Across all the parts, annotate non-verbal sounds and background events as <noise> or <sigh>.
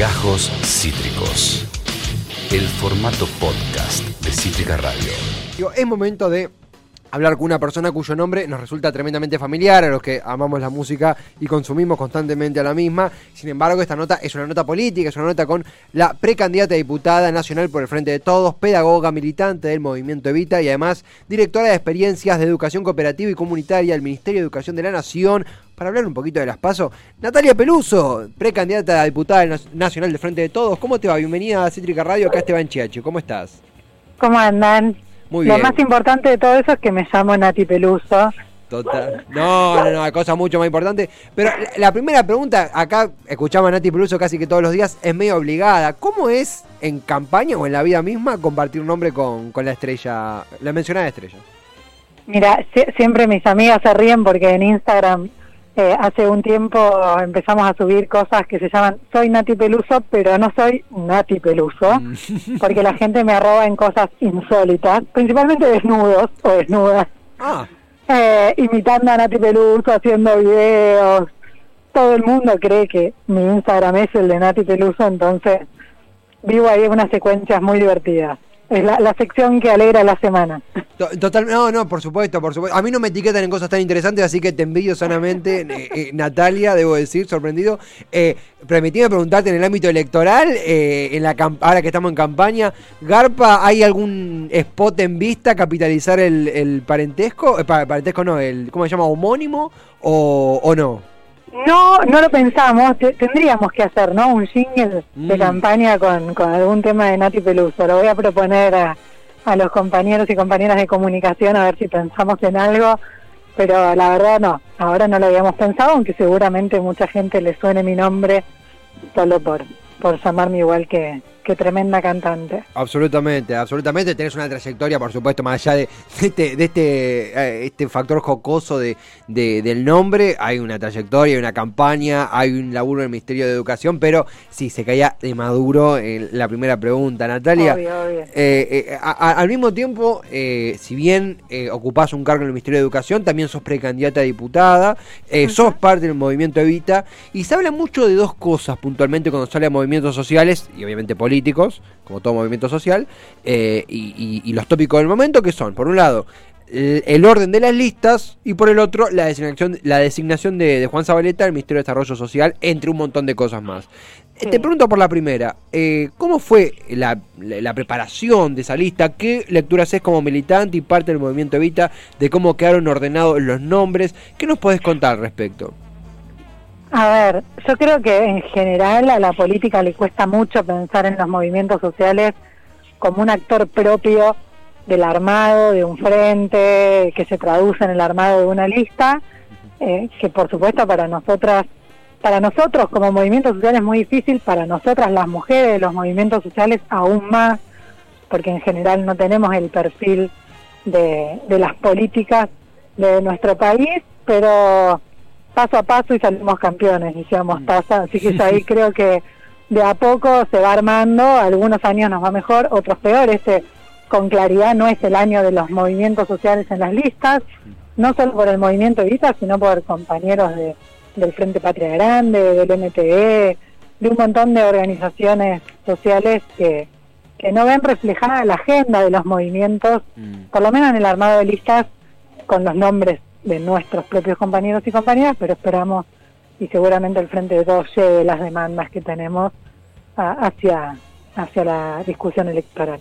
Gajos Cítricos. El formato podcast de Cítrica Radio. Es momento de hablar con una persona cuyo nombre nos resulta tremendamente familiar, a los que amamos la música y consumimos constantemente a la misma. Sin embargo, esta nota es una nota política, es una nota con la precandidata diputada nacional por el Frente de Todos, pedagoga militante del movimiento Evita y además directora de experiencias de educación cooperativa y comunitaria del Ministerio de Educación de la Nación. Para hablar un poquito de las pasos, Natalia Peluso, precandidata a diputada nacional del Frente de Todos. ¿Cómo te va? Bienvenida a Cítrica Radio, acá Esteban Chiacho. ¿Cómo estás? ¿Cómo andan? Lo más importante de todo eso es que me llamo Nati Peluso. Total. No, no, no, hay cosa mucho más importante. Pero la, primera pregunta, acá escuchamos a Nati Peluso casi que todos los días, es medio obligada. ¿Cómo es en campaña o en la vida misma compartir un nombre con, con la estrella, la mencionada estrella? Mira, siempre mis amigas se ríen porque en Instagram eh, hace un tiempo empezamos a subir cosas que se llaman soy Nati Peluso, pero no soy Nati Peluso, mm. <laughs> porque la gente me arroba en cosas insólitas, principalmente desnudos o desnudas, ah. eh, imitando a Nati Peluso, haciendo videos. Todo el mundo cree que mi Instagram es el de Nati Peluso, entonces vivo ahí unas secuencias muy divertidas. Es la, sección que alegra la semana. Total, no, no, por supuesto, por supuesto. A mí no me etiquetan en cosas tan interesantes, así que te envidio sanamente, <laughs> eh, eh, Natalia, debo decir, sorprendido. Eh, permitime preguntarte en el ámbito electoral, eh, en la ahora que estamos en campaña, Garpa, ¿hay algún spot en vista capitalizar el, parentesco? parentesco no, el, ¿cómo se llama? ¿Homónimo o, o no? No, no lo pensamos, tendríamos que hacer, ¿no? Un jingle de mm. campaña con, con algún tema de Nati Peluso. Lo voy a proponer a, a los compañeros y compañeras de comunicación a ver si pensamos en algo, pero la verdad no, ahora no lo habíamos pensado, aunque seguramente mucha gente le suene mi nombre solo por, por llamarme igual que, Qué tremenda cantante. Absolutamente, absolutamente. Tenés una trayectoria, por supuesto, más allá de, este, de este, eh, este factor jocoso de, del nombre. Hay una trayectoria, hay una campaña, hay un laburo en el Ministerio de Educación, pero sí, se caía de maduro en la primera pregunta, Natalia. Eh, eh, al mismo tiempo, si bien ocupás un cargo en el Ministerio de Educación, también sos precandidata a diputada, sos parte del movimiento Evita, y se habla mucho de dos cosas puntualmente cuando sale a movimientos sociales y obviamente políticos políticos, como todo movimiento social, eh, y, los tópicos del momento que son, por un lado, el, orden de las listas y por el otro, la designación, la designación de, Juan Zabaleta al Ministerio de Desarrollo Social, entre un montón de cosas más. Eh, te pregunto por la primera, eh, ¿cómo fue la, preparación de esa lista? ¿Qué lectura haces como militante y parte del movimiento Evita de cómo quedaron ordenados los nombres? ¿Qué nos podés contar al respecto? A ver, yo creo que en general a la política le cuesta mucho pensar en los movimientos sociales como un actor propio del armado de un frente, que se traduce en el armado de una lista, eh, que por supuesto para nosotras, para nosotros como movimiento social es muy difícil, para nosotras las mujeres de los movimientos sociales aún más, porque en general no tenemos el perfil de, de las políticas de nuestro país, pero paso a paso y salimos campeones, decíamos pasa, así que ahí <laughs> creo que de a poco se va armando, algunos años nos va mejor, otros peor, este con claridad no es el año de los movimientos sociales en las listas, no solo por el movimiento Evita, sino por compañeros de, del Frente Patria Grande, del MTE, de un montón de organizaciones sociales que, que no ven reflejada la agenda de los movimientos, mm. por lo menos en el armado de listas, con los nombres de nuestros propios compañeros y compañeras, pero esperamos y seguramente el Frente de Todos lleve las demandas que tenemos hacia hacia la discusión electoral.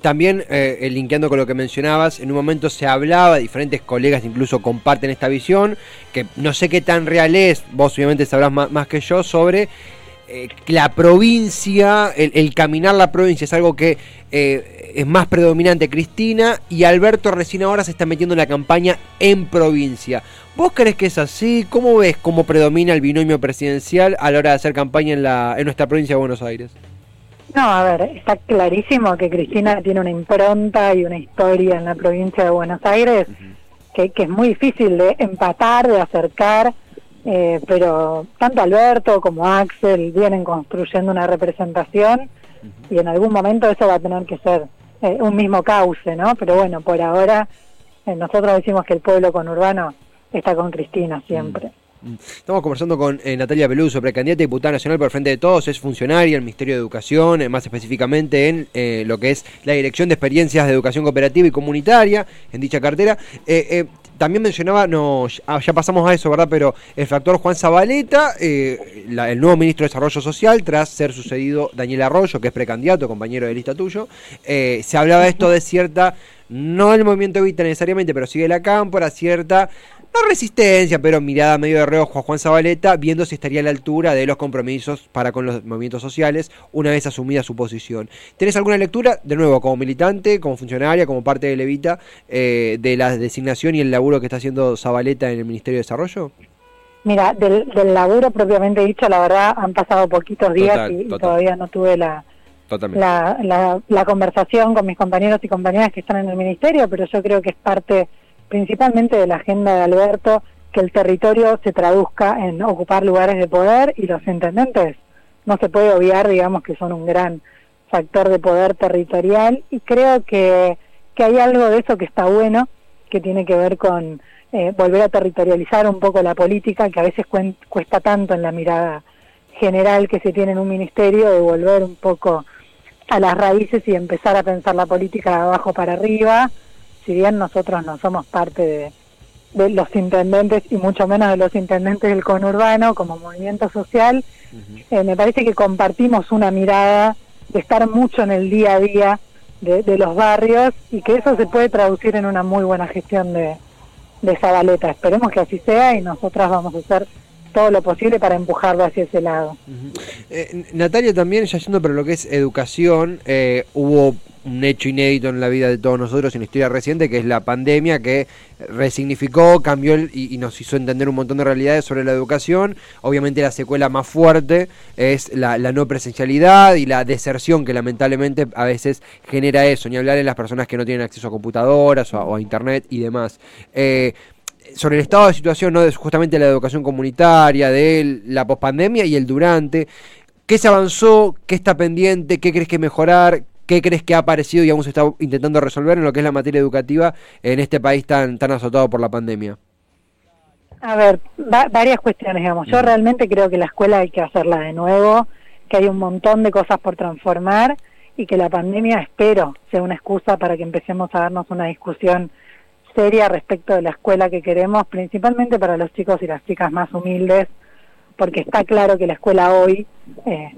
También, eh, linkeando con lo que mencionabas, en un momento se hablaba, diferentes colegas incluso comparten esta visión, que no sé qué tan real es, vos obviamente sabrás más, que yo, sobre eh, la provincia, el, caminar la provincia es algo que eh, es más predominante Cristina y Alberto recién ahora se está metiendo en la campaña en provincia. ¿Vos crees que es así? ¿Cómo ves cómo predomina el binomio presidencial a la hora de hacer campaña en, la, en nuestra provincia de Buenos Aires? No, a ver, está clarísimo que Cristina tiene una impronta y una historia en la provincia de Buenos Aires que, es muy difícil de empatar, de acercar, eh, pero tanto Alberto como Axel vienen construyendo una representación y en algún momento eso va a tener que ser eh, un mismo cauce, ¿no? Pero bueno, por ahora eh, nosotros decimos que el pueblo conurbano está con Cristina siempre. Estamos conversando con eh, Natalia Peluso, precandidata a diputada nacional por el Frente de Todos, es funcionaria del Ministerio de Educación, más específicamente en lo que es la Dirección de Experiencias de Educación Cooperativa y Comunitaria, en dicha cartera. También mencionaba, no, ya pasamos a eso, ¿verdad? Pero el factor Juan Zabaleta, el nuevo ministro de Desarrollo Social, tras ser sucedido Daniel Arroyo, que es precandidato, compañero de lista tuyo, se hablaba esto de cierta no el movimiento Evita necesariamente, pero sigue la cámpora, cierta no resistencia, pero mirada medio de reojo a Juan Zabaleta, viendo si estaría a la altura de los compromisos para con los movimientos sociales una vez asumida su posición. ¿Tenés alguna lectura, de nuevo, como militante, como funcionaria, como parte de Levita, eh, de la designación y el laburo que está haciendo Zabaleta en el Ministerio de Desarrollo? Mira, del, laburo propiamente dicho, la verdad, han pasado poquitos días y, todavía no tuve la, la, la conversación con mis compañeros y compañeras que están en el Ministerio, pero yo creo que es parte principalmente de la agenda de Alberto, que el territorio se traduzca en ocupar lugares de poder y los intendentes no se puede obviar, digamos, que son un gran factor de poder territorial. Y creo que, que hay algo de eso que está bueno, que tiene que ver con eh, volver a territorializar un poco la política, que a veces cuesta tanto en la mirada general que se tiene en un ministerio, de volver un poco a las raíces y empezar a pensar la política de abajo para arriba, si bien nosotros no somos parte de, los intendentes y mucho menos de los intendentes del conurbano como movimiento social, eh, me parece que compartimos una mirada de estar mucho en el día a día de, los barrios y que eso se puede traducir en una muy buena gestión de, de Zabaleta. Esperemos que así sea y nosotras vamos a hacer todo lo posible para empujarlo hacia ese lado. Eh, Natalia, también, ya yendo para lo que es educación, eh, hubo un hecho inédito en la vida de todos nosotros en la historia reciente, que es la pandemia, que resignificó, cambió y, nos hizo entender un montón de realidades sobre la educación. Obviamente la secuela más fuerte es la, no presencialidad y la deserción que lamentablemente a veces genera eso, ni hablar de las personas que no tienen acceso a computadoras o a, internet y demás. Eh, sobre el estado de situación, ¿no? de justamente la educación comunitaria, de la pospandemia y el durante. ¿Qué se avanzó? ¿Qué está pendiente? ¿Qué crees que mejorar? ¿Qué crees que ha aparecido y aún se está intentando resolver en lo que es la materia educativa en este país tan, tan azotado por la pandemia? A ver, varias cuestiones, digamos. Yo realmente creo que la escuela hay que hacerla de nuevo, que hay un montón de cosas por transformar y que la pandemia, espero, sea una excusa para que empecemos a darnos una discusión seria respecto de la escuela que queremos, principalmente para los chicos y las chicas más humildes, porque está claro que la escuela hoy eh,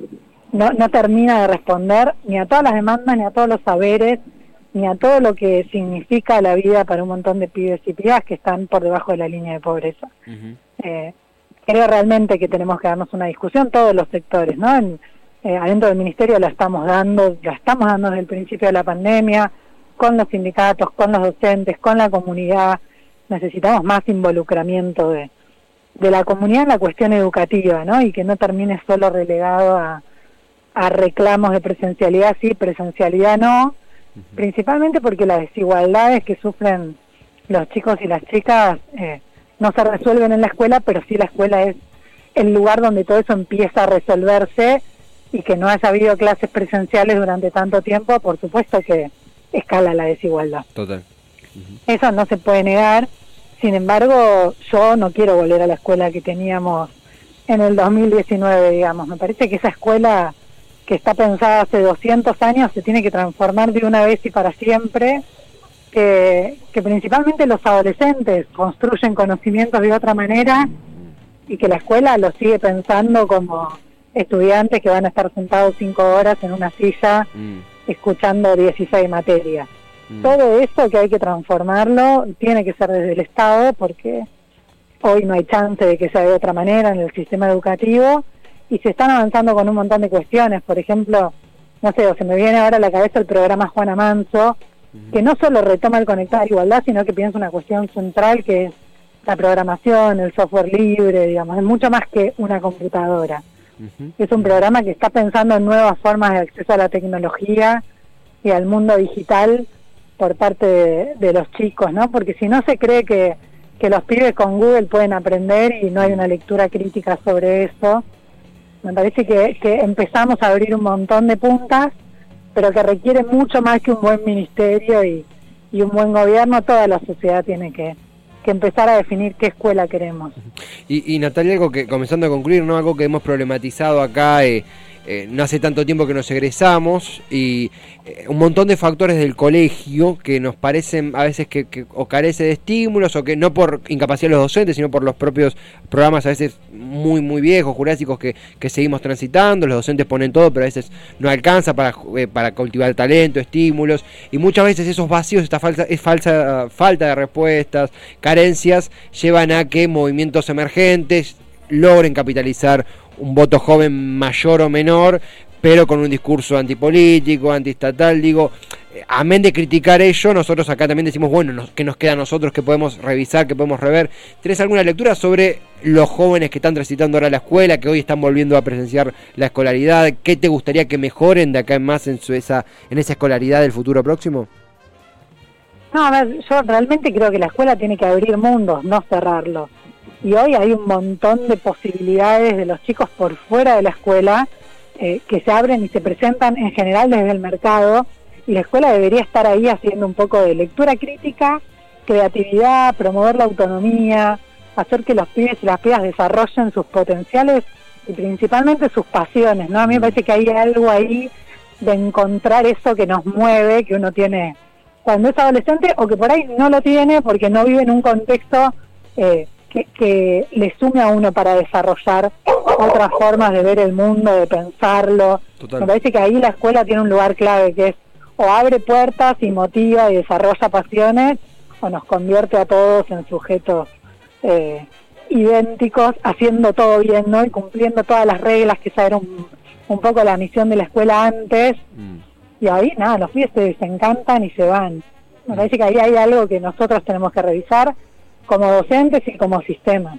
no, no termina de responder ni a todas las demandas, ni a todos los saberes, ni a todo lo que significa la vida para un montón de pibes y pibas que están por debajo de la línea de pobreza. eh, creo realmente que tenemos que darnos una discusión todos los sectores, ¿no? En, eh, adentro del ministerio la estamos dando, la estamos dando desde el principio de la pandemia, con los sindicatos, con los docentes, con la comunidad. Necesitamos más involucramiento de, de la comunidad en la cuestión educativa, ¿no? Y que no termine solo relegado a, a reclamos de presencialidad sí, presencialidad no, principalmente porque las desigualdades que sufren los chicos y las chicas eh, no se resuelven en la escuela, pero sí la escuela es el lugar donde todo eso empieza a resolverse y que no haya habido clases presenciales durante tanto tiempo, por supuesto que escala la desigualdad. Total. Eso no se puede negar. Sin embargo, yo no quiero volver a la escuela que teníamos en el 2019, digamos. Me parece que esa escuela que está pensada hace 200 años se tiene que transformar de una vez y para siempre, que, que principalmente los adolescentes construyen conocimientos de otra manera y que la escuela lo sigue pensando como estudiantes que van a estar sentados cinco horas en una silla mm. Escuchando 16 materias. Mm. Todo eso que hay que transformarlo tiene que ser desde el Estado porque hoy no hay chance de que sea de otra manera en el sistema educativo y se están avanzando con un montón de cuestiones, por ejemplo, no sé, se me viene ahora a la cabeza el programa Juana Manso, que no solo retoma el conectar igualdad, sino que piensa una cuestión central que es la programación, el software libre, digamos, es mucho más que una computadora. Es un programa que está pensando en nuevas formas de acceso a la tecnología y al mundo digital por parte de, los chicos, ¿no? Porque si no se cree que, que los pibes con Google pueden aprender y no hay una lectura crítica sobre eso, me parece que, empezamos a abrir un montón de puntas, pero que requiere mucho más que un buen ministerio y, un buen gobierno. Toda la sociedad tiene que, que empezar a definir qué escuela queremos. Y, y Natalia, algo que, comenzando a concluir, ¿no? Algo que hemos problematizado acá, eh, eh, no hace tanto tiempo que nos egresamos y eh, un montón de factores del colegio que nos parecen a veces que, o carece de estímulos o que no por incapacidad de los docentes, sino por los propios programas a veces muy muy viejos, jurásicos que, seguimos transitando, los docentes ponen todo, pero a veces no alcanza para, eh, para cultivar talento, estímulos y muchas veces esos vacíos, esta falsa, es falsa, falta de respuestas, carencias, llevan a que movimientos emergentes logren capitalizar un voto joven mayor o menor, pero con un discurso antipolítico, antiestatal, digo, eh, amén de criticar ello, nosotros acá también decimos, bueno, que nos queda a nosotros que podemos revisar, que podemos rever. ¿Tienes alguna lectura sobre los jóvenes que están transitando ahora la escuela, que hoy están volviendo a presenciar la escolaridad? ¿Qué te gustaría que mejoren de acá en más en, su, esa, en esa escolaridad del futuro próximo? No, a ver, yo realmente creo que la escuela tiene que abrir mundos, no cerrarlos y hoy hay un montón de posibilidades de los chicos por fuera de la escuela eh, que se abren y se presentan en general desde el mercado y la escuela debería estar ahí haciendo un poco de lectura crítica, creatividad, promover la autonomía, hacer que los pibes y las pibas desarrollen sus potenciales y principalmente sus pasiones, ¿no? A mí me parece que hay algo ahí de encontrar eso que nos mueve, que uno tiene cuando es adolescente o que por ahí no lo tiene porque no vive en un contexto eh, que, le sume a uno para desarrollar otras formas de ver el mundo, de pensarlo. Me parece que ahí la escuela tiene un lugar clave, que es o abre puertas y motiva y desarrolla pasiones, o nos convierte a todos en sujetos eh, idénticos, haciendo todo bien, ¿no? Y cumpliendo todas las reglas, que esa era un, poco la misión de la escuela antes. Mm. Y ahí, nada, los pibes se encantan y se van. Me mm. parece que ahí hay algo que nosotros tenemos que revisar como docentes y como sistema.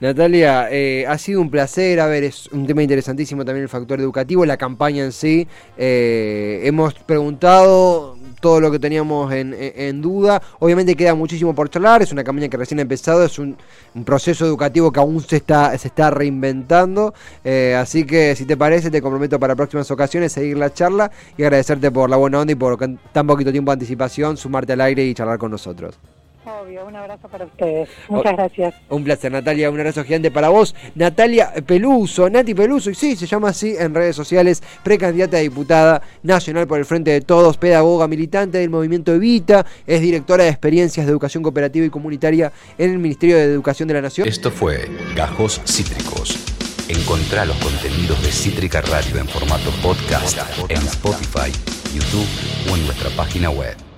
Natalia, eh, ha sido un placer, a ver, es un tema interesantísimo también el factor educativo, la campaña en sí. Eh, hemos preguntado todo lo que teníamos en, duda. Obviamente queda muchísimo por charlar, es una campaña que recién ha empezado, es un, proceso educativo que aún se está, se está reinventando. Eh, así que si te parece, te comprometo para próximas ocasiones seguir la charla y agradecerte por la buena onda y por tan poquito tiempo de anticipación, sumarte al aire y charlar con nosotros. Obvio, un abrazo para ustedes. Muchas gracias. Un placer, Natalia. Un abrazo gigante para vos. Natalia Peluso, Nati Peluso, y sí, se llama así en redes sociales, precandidata a diputada nacional por el Frente de Todos, pedagoga, militante del movimiento Evita, es directora de experiencias de educación cooperativa y comunitaria en el Ministerio de Educación de la Nación. Esto fue Gajos Cítricos. Encontrá los contenidos de Cítrica Radio en formato podcast en Spotify, YouTube o en nuestra página web.